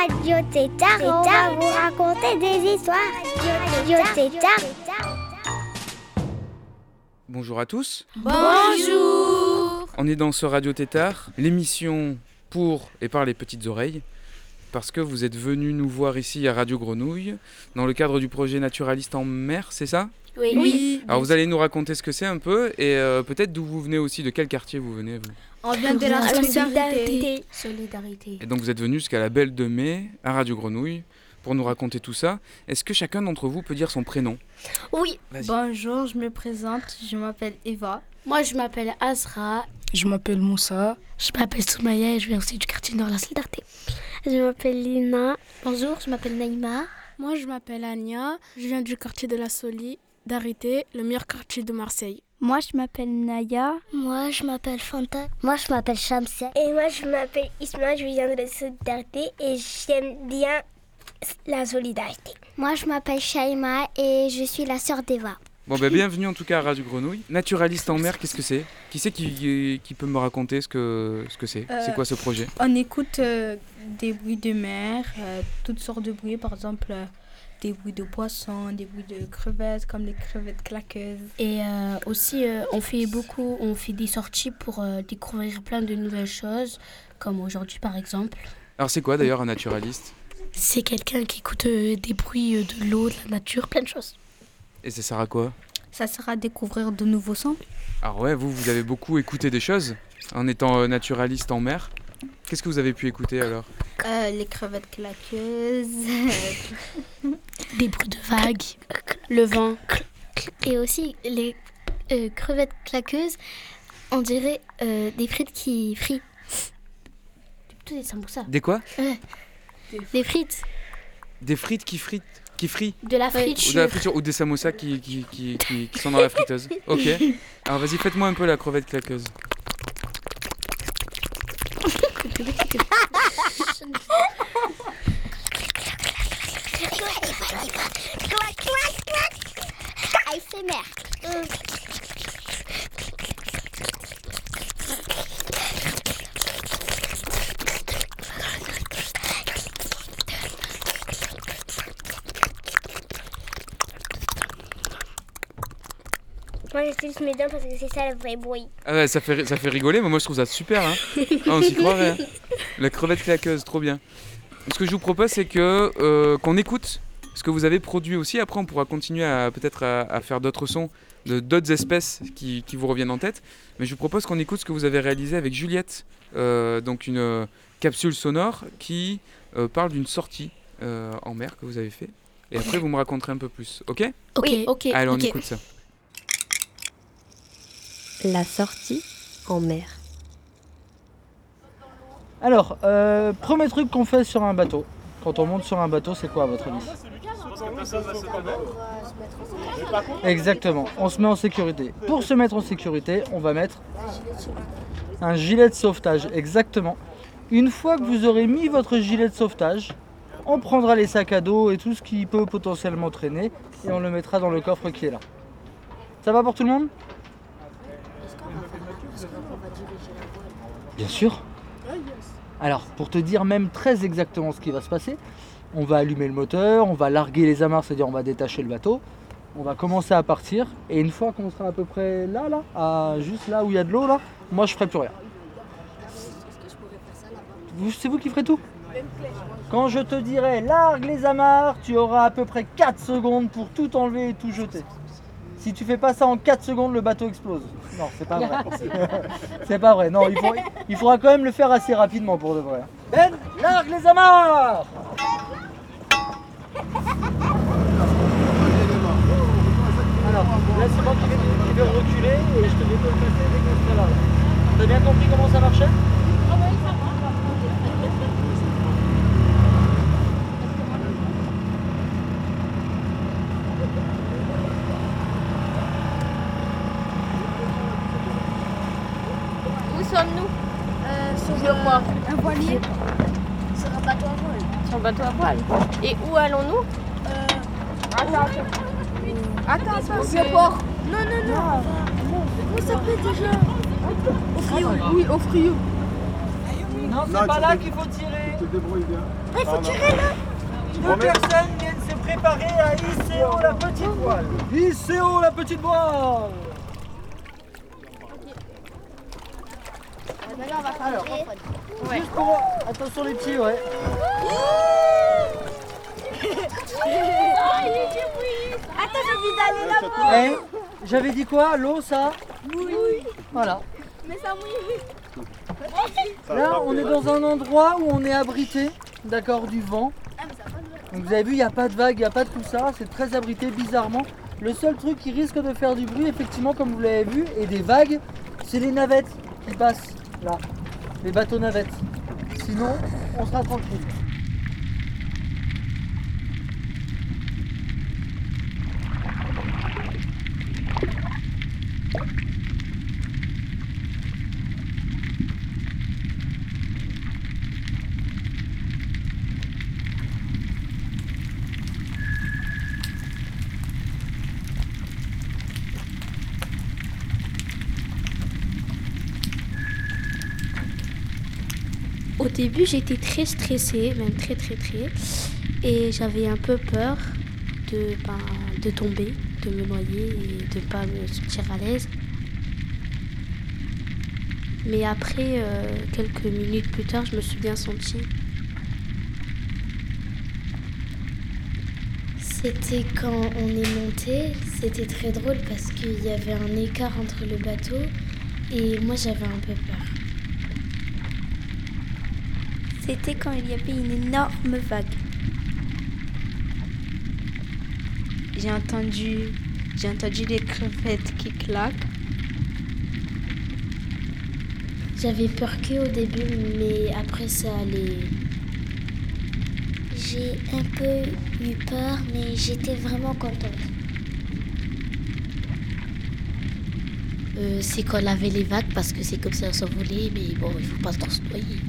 Radio Tétard on va vous raconter des histoires. Radio Tétard. Bonjour à tous. Bonjour On est dans ce Radio Tétard, l'émission pour et par les petites oreilles, parce que vous êtes venus nous voir ici à Radio Grenouille, dans le cadre du projet Naturaliste en mer, c'est ça? Oui. Alors vous allez nous raconter ce que c'est un peu, et euh, peut-être d'où vous venez aussi, de quel quartier vous venez vous? On vient de la solidarité. Solidarité. Et donc vous êtes venus jusqu'à la Belle de Mai, à Radio Grenouille, pour nous raconter tout ça. Est-ce que chacun d'entre vous peut dire son prénom? Oui. Bonjour, je me présente, je m'appelle Eva. Moi, je m'appelle Azra. Je m'appelle Moussa. Je m'appelle Soumaya et je viens aussi du quartier Nord de la Solidarité. Je m'appelle Lina. Bonjour, je m'appelle Naïma. Moi, je m'appelle Ania. Je viens du quartier de la Solidarité, le meilleur quartier de Marseille. Moi, je m'appelle Naya. Moi, je m'appelle Fanta. Moi, je m'appelle Shamsia. Et moi, je m'appelle Isma, je viens de la solidarité et j'aime bien la solidarité. Moi, je m'appelle Shaima et je suis la sœur d'Eva. Bon ben bienvenue en tout cas à Radio Grenouille. Naturaliste en mer, qu'est-ce que c'est? Qui c'est qui, qui peut me raconter ce que ce que c'est? C'est Euh, quoi ce projet? On écoute euh, des bruits de mer, euh, toutes sortes de bruits, par exemple euh, des bruits de poissons, des bruits de crevettes, comme les crevettes claqueuses. Et euh, aussi, euh, on fait beaucoup, on fait des sorties pour euh, découvrir plein de nouvelles choses, comme aujourd'hui par exemple. Alors c'est quoi d'ailleurs un naturaliste? C'est quelqu'un qui écoute euh, des bruits euh, de l'eau, de la nature, plein de choses. Et ça sert à quoi? Ça sert à découvrir de nouveaux sons. Alors ouais, vous, vous avez beaucoup écouté des choses en étant euh, naturaliste en mer. Qu'est-ce que vous avez pu écouter alors? Euh, les crevettes claqueuses, Des bruits de vagues. le vent. Et aussi, les euh, crevettes claqueuses, on dirait euh, des frites qui frient. Tout des samoussas. Des quoi Des frites. Des frites qui fritent Qui frient De la ou, de la friture. friture, ou des samosas qui, qui, qui, qui- qui sont dans la friteuse. Ok. Alors vas-y, faites-moi un peu la crevette claqueuse. ASMR. Moi, je touche mes dents parce que c'est ça le vrai bruit. Ah ouais, ça fait, ça fait rigoler, mais moi je trouve ça super. Hein. Ah, on s'y croirait. hein. La crevette claqueuse, trop bien. Ce que je vous propose, c'est que euh, qu'on écoute ce que vous avez produit aussi. Après, on pourra continuer à peut-être à, à faire d'autres sons de d'autres espèces qui, qui vous reviennent en tête. Mais je vous propose qu'on écoute ce que vous avez réalisé avec Juliette, euh, donc une euh, capsule sonore qui euh, parle d'une sortie euh, en mer que vous avez fait. Et après, vous me raconterez un peu plus, ok? Ok, ok. Allez, on ok. écoute ça. La sortie en mer. Alors, euh, premier truc qu'on fait sur un bateau. Quand on monte sur un bateau, c'est quoi à votre avis? Exactement, on se met en sécurité. Pour se mettre en sécurité, on va mettre un gilet de sauvetage. Exactement. Une fois que vous aurez mis votre gilet de sauvetage, on prendra les sacs à dos et tout ce qui peut potentiellement traîner et on le mettra dans le coffre qui est là. Ça va pour tout le monde? Bien sûr. Alors, pour te dire même très exactement ce qui va se passer, on va allumer le moteur, on va larguer les amarres, c'est-à-dire on va détacher le bateau, on va commencer à partir, et une fois qu'on sera à peu près là, là, à juste là où il y a de l'eau, là, moi je ferai plus rien. C'est vous qui ferez tout Quand je te dirai largue les amarres, tu auras à peu près 4 secondes pour tout enlever et tout jeter. Si tu fais pas ça en 4 secondes, le bateau explose. Non, c'est pas vrai. c'est pas vrai. Non, il, faut- il faudra quand même le faire assez rapidement pour de vrai. Ben, largue les amarres alors, là c'est moi qui vais, reculer et je te vais te le passer dès que je. T'as bien compris comment ça marchait? Ah oui, ça marche. Où sommes-nous? Euh, sur le. Un voilier bateau à voile. Et où allons-nous? Attends, attends. Attends, c'est port. Non, non, non. Comment ça s'appelle déjà Au frio. Oui, au frio. Non, c'est Non, pas là qu'il faut tirer. Tu te débrouilles bien. Il faut tirer là. Deux personnes viennent se préparer à hisser haut la petite voile. Hisser haut la petite voile. Maintenant, on va faire le Juste pour... Attention les petits, ouais. Attends, j'ai envie d'aller là-bas. Eh, j'avais dit quoi? L'eau, ça? Oui. Voilà. Mais ça mouille. Là, on est dans un endroit où on est abrité, d'accord, du vent. Donc vous avez vu, il n'y a pas de vagues, il n'y a pas de tout ça, c'est très abrité bizarrement. Le seul truc qui risque de faire du bruit, effectivement, comme vous l'avez vu, et des vagues, c'est les navettes qui passent là, les bateaux navettes. Sinon, on sera tranquille. Début, j'étais très stressée, même très très très. Et j'avais un peu peur de, ben, tomber, de me noyer et de ne pas me sentir à l'aise. Mais après, euh, quelques minutes plus tard, je me suis bien sentie. C'était quand on est monté, c'était très drôle parce qu'il y avait un écart entre le bateau et moi j'avais un peu peur. C'était quand il y avait une énorme vague. J'ai entendu, j'ai entendu les crevettes qui claquent. J'avais peur que au début, mais après ça allait. J'ai un peu eu peur, mais j'étais vraiment contente. Euh, c'est quand on avait les vagues parce que c'est comme ça s'envoler, mais bon, il faut pas trop se noyer.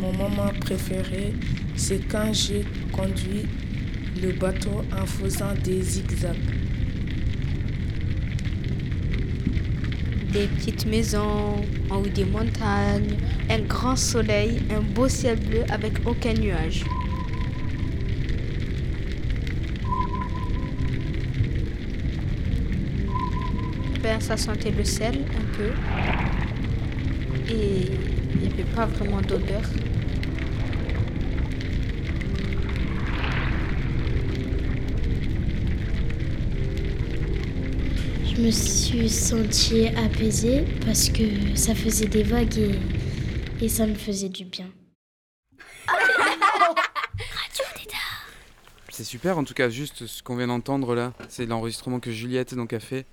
Mon moment préféré, c'est quand j'ai conduit le bateau en faisant des zigzags. Des petites maisons en haut des montagnes, un grand soleil, un beau ciel bleu avec aucun nuage. Ben, ça sentait le sel un peu. Et il n'y avait pas vraiment d'odeur. Je me suis sentie apaisée parce que ça faisait des vagues et, et ça me faisait du bien. C'est super, en tout cas, juste ce qu'on vient d'entendre là, c'est l'enregistrement que Juliette donc, a fait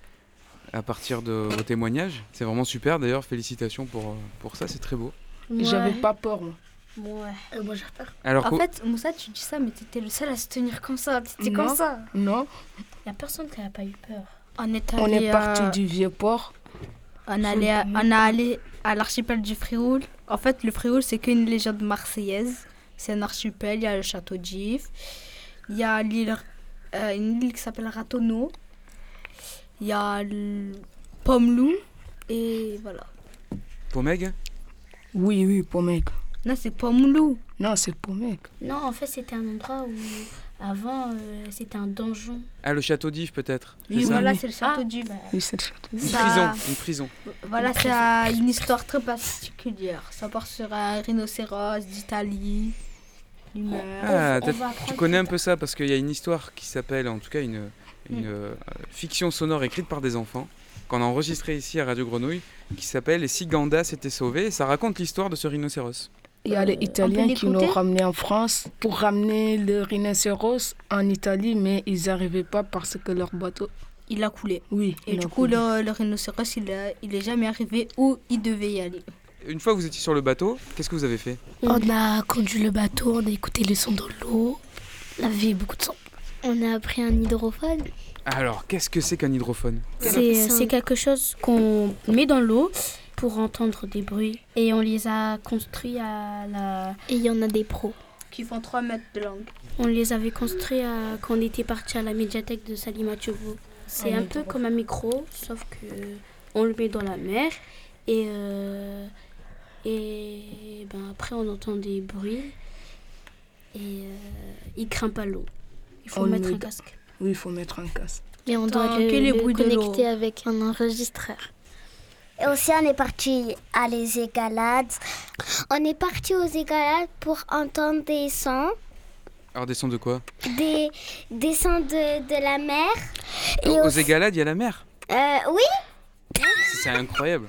à partir de vos témoignages. C'est vraiment super, d'ailleurs, félicitations pour, euh, pour ça, c'est très beau. J'avais pas peur. moi. Ouais. moi j'ai peur. Alors, En fait, Moussa, tu dis ça, mais t'étais le seul à se tenir comme ça. T'étais Non. comme ça. Non, Il y a personne qui n'a pas eu peur. On est on à- parti du vieux port. On, allait à- on a allé à l'archipel du Frioul. En fait, le Frioul, c'est qu'une légende marseillaise. C'est un archipel, il y a le château d'If. Il y a l'île, euh, une île qui s'appelle Ratonneau. Il y a le Pomme-Loup. Et voilà. Pomeg? Oui, oui, pour mec. Non, c'est Pomme-Loup. Non, c'est pour mec. Non, en fait, c'était un endroit où avant, euh, c'était un donjon. Ah, le château d'If peut-être Oui, voilà, c'est le château Ah, d'If. bah, Oui, c'est le château. Une Ça- prison, une prison. Voilà, c'est une histoire très particulière. Ça part sur un rhinocéros d'Italie. Ah, tu connais un peu ça parce qu'il y a une histoire qui s'appelle, en tout cas, une, une euh, fiction sonore écrite par des enfants qu'on a enregistrée ici à Radio Grenouille qui s'appelle Et si Ganda s'était sauvé. Et ça raconte l'histoire de ce rhinocéros. Il y a les on peut Italiens qui nous ramenaient en France pour ramener le rhinocéros en Italie, mais ils n'arrivaient pas parce que leur bateau. Il a coulé. Oui. Et il du a coup, coulé. le, le rhinocéros, il, a- il est jamais arrivé où il devait y aller. Une fois que vous étiez sur le bateau, qu'est-ce que vous avez fait? On a conduit le bateau, on a écouté le son de l'eau. Y avait beaucoup de son. On a appris un hydrophone. Alors, qu'est-ce que c'est qu'un hydrophone? C'est c'est quelque chose qu'on met dans l'eau pour entendre des bruits. Et on les a construits à la... Et il y en a des pros. Qui font 3 mètres de longue. On les avait construits à- quand on était parti à la médiathèque de Salima. C'est un peu comme un micro, sauf que on le met dans la mer et euh, et ben après on entend des bruits et euh, il craint pas l'eau. Il faut On mettre le- un casque. Oui, il faut mettre un casque. Et on doit le, que les le l'eau. connecter avec un enregistreur. Et aussi, on est parti à les égalades. On est parti aux égalades pour entendre des sons, Alors des sons de quoi? Des, des sons de, de la mer. Et Aux aussi- Égalades, il y a la mer? Euh, oui, C'est incroyable.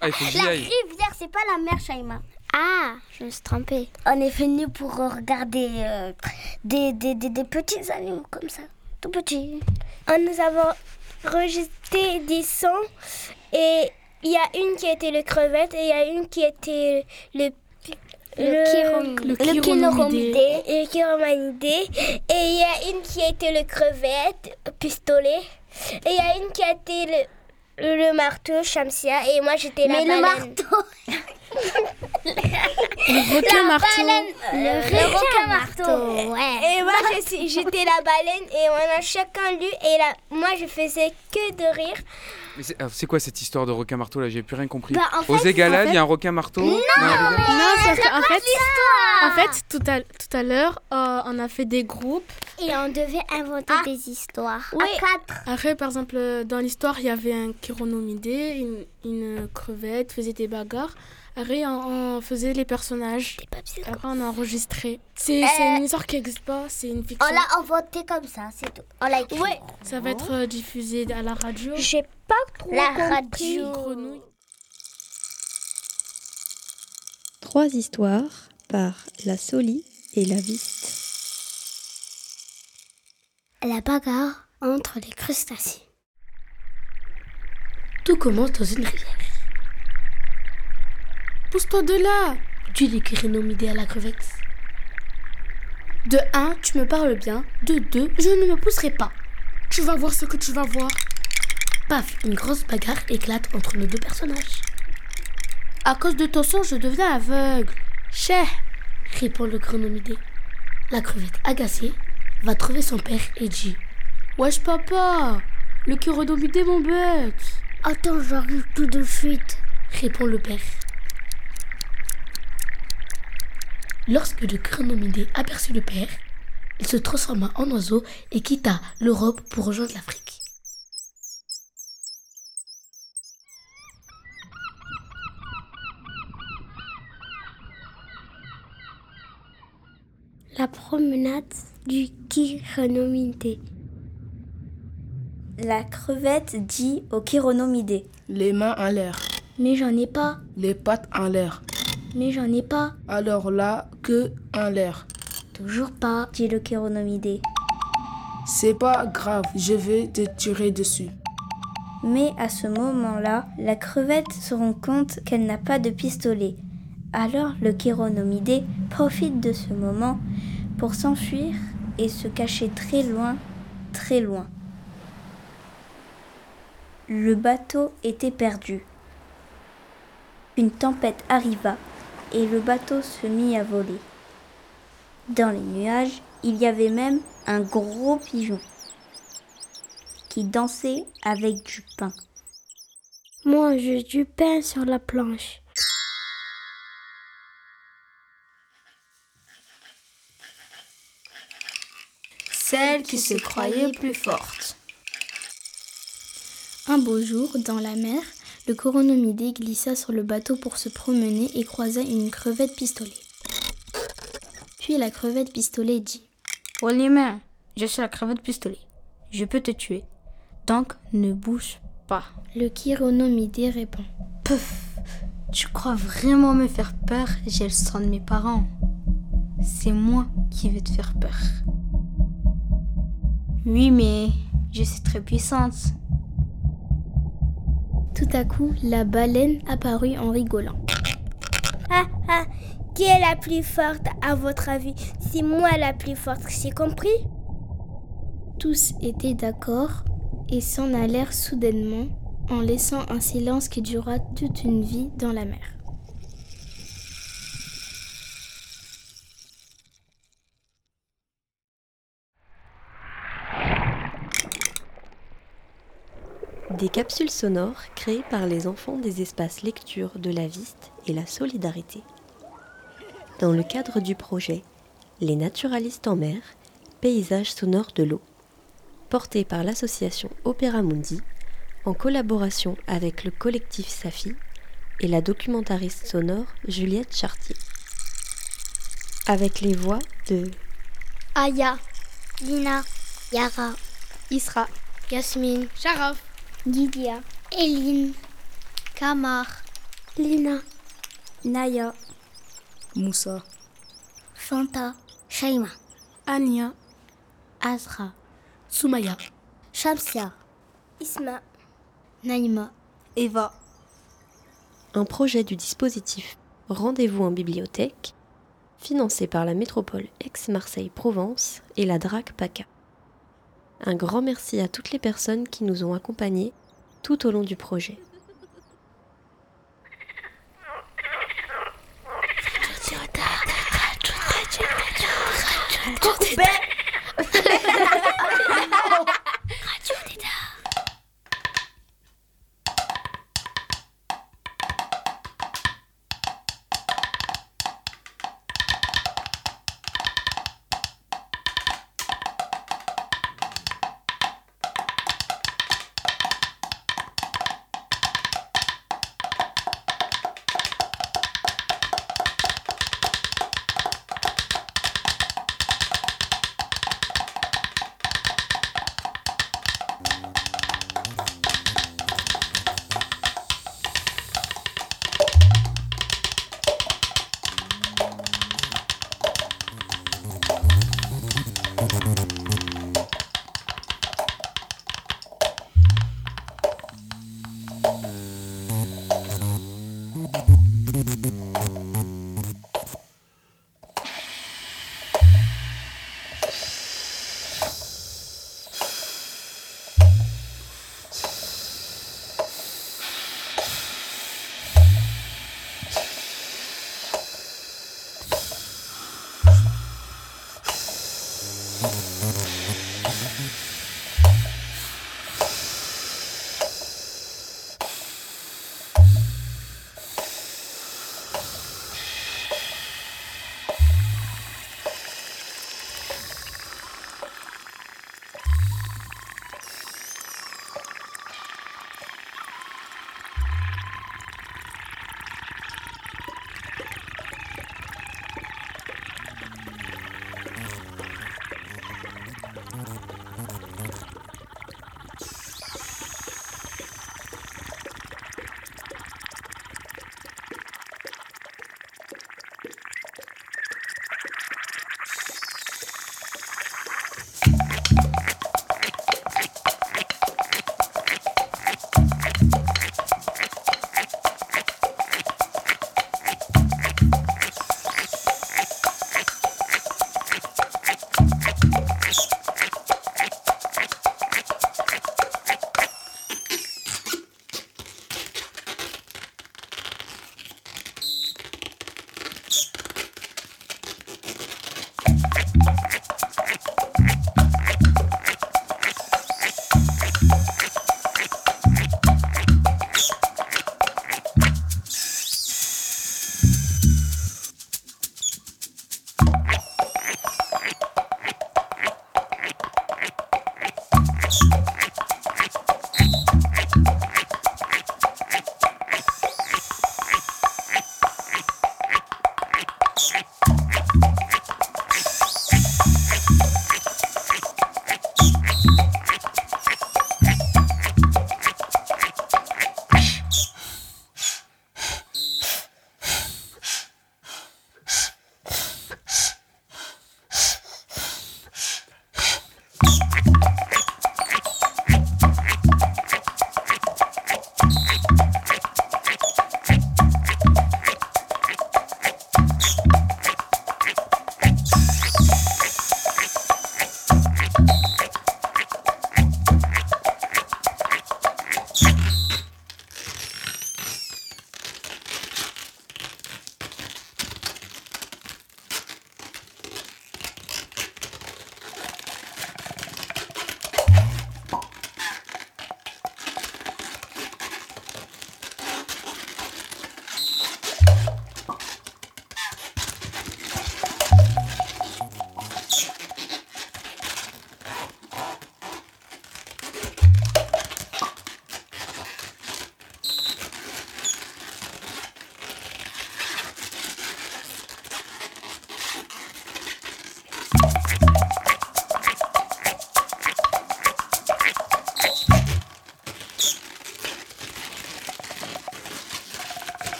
Ah, il faut que j'y la aille. rivière, c'est pas la mer, Shaima. Ah, je me suis trompée. On est venu pour regarder euh, des, des, des, des petits animaux comme ça, tout petits. Nous avons enregistré des sons et il y a une qui était le crevette et il y a une qui était le Le le le le chiromanidé et il y a une qui a été le crevette pistolet. Et il y a une qui a été le le marteau, Shamsia, et moi j'étais la Mais le baleine. marteau. Le requin marteau. Le requin marteau, ouais. Et moi j'étais la baleine et on a chacun lu et là, moi je faisais que de rire. Mais c'est ah, c'est quoi cette histoire de requin marteau là? J'ai plus rien compris. Bah, en Aux Égalades, en il y a un requin marteau? Non, la rivière Non, c'est qu'en fait, en fait, tout à, tout à l'heure, euh, on a fait des groupes. Et on devait inventer des histoires. Oui. À quatre. Après, par exemple, euh, dans l'histoire, il y avait un chironomidé, une, une crevette, faisait des bagarres. Après, on, on faisait les personnages. Après, on a enregistré. C'est Euh, une histoire qui n'existe pas, c'est une fiction. On l'a inventé comme ça, c'est tout. On l'a écrit. Ouais, ça va être euh, diffusé à la radio. J'ai pas trop La compris. radio. Grenouille. Trois histoires par la Soli et la Viste. La bagarre entre les crustacés. Tout commence dans une rivière. Pousse-toi de là les chironomidés à la crevette. De 1, tu me parles bien. De 2, je ne me pousserai pas. Tu vas voir ce que tu vas voir. Paf, une grosse bagarre éclate entre nos deux personnages. À cause de ton sang, je deviens aveugle. Cheh Répond le chronomidé. La crevette agacée va trouver son père et dit Wesh papa Le chironomidé m'embête Attends, j'arrive tout de suite. Répond le père. Lorsque le chronomidé aperçut le père, il se transforma en oiseau et quitta l'Europe pour rejoindre l'Afrique. La promenade du chironomidé. La crevette dit au chironomidé. Les mains en l'air. Mais j'en ai pas. Les pattes en l'air. Mais j'en ai pas. Alors là, que en l'air. Toujours pas. Dit le chironomidé. C'est pas grave, je vais te tirer dessus. Mais à ce moment-là, la crevette se rend compte qu'elle n'a pas de pistolet. Alors le chironomidé profite de ce moment pour s'enfuir et se cacher très loin, très loin. Le bateau était perdu. Une tempête arriva et le bateau se mit à voler. Dans les nuages, il y avait même un gros pigeon qui dansait avec du pain. Mange du pain sur la planche. Celle qui se croyait plus forte. Un beau jour, dans la mer, le coronomidé glissa sur le bateau pour se promener et croisa une crevette pistolet. Puis la crevette pistolet dit Oh les mains, je suis la crevette pistolet. Je peux te tuer. Donc ne bouge pas. Le chironomidé répond Puf, tu crois vraiment me faire peur? J'ai le sang de mes parents. C'est moi qui vais te faire peur. Oui, mais je suis très puissante. Tout à coup, la baleine apparut en rigolant. Ah ah, qui est la plus forte à votre avis? C'est moi la plus forte, c'est compris? Tous étaient d'accord et s'en allèrent soudainement en laissant un silence qui durera toute une vie dans la mer. Des capsules sonores créées par les enfants des espaces lecture de la Viste et la Solidarité. Dans le cadre du projet Les naturalistes en mer, paysages sonores de l'eau, porté par l'association Opéra Mundi en collaboration avec le collectif Safi et la documentariste sonore Juliette Chartier. Avec les voix de Aya, Lina, Yara, Isra, Yasmine, Sharaf, Lydia, Eline, Kamar, Lina, Naya, Moussa, Fanta, Shaima, Ania, Azra, Soumaya, Shamsia, Isma, Naïma, Eva. un projet du dispositif Rendez-vous en bibliothèque, financé par la métropole Aix-Marseille-Provence et la DRAC PACA. Un grand merci à toutes les personnes qui nous ont accompagnés tout au long du projet.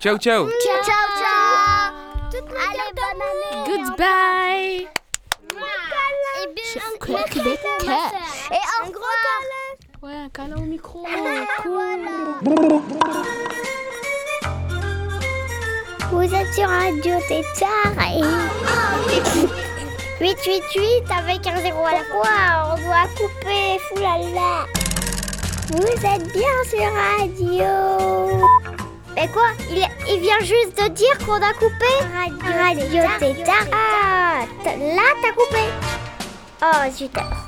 Ciao, ciao. Ciao, ciao, ciao. Allez, bonne année. Goodbye. Et bien, un gros câlin. Et un gros câlin. Ouais, un câlin au micro. Vous êtes sur Radio Tétard et... 888 avec un zéro à la fois, on doit couper, foulala. Vous êtes bien sur Radio. Mais quoi? Il, il vient juste de dire qu'on a coupé? Radio, Radio Tétard. Ah, là t'as coupé. Oh, super.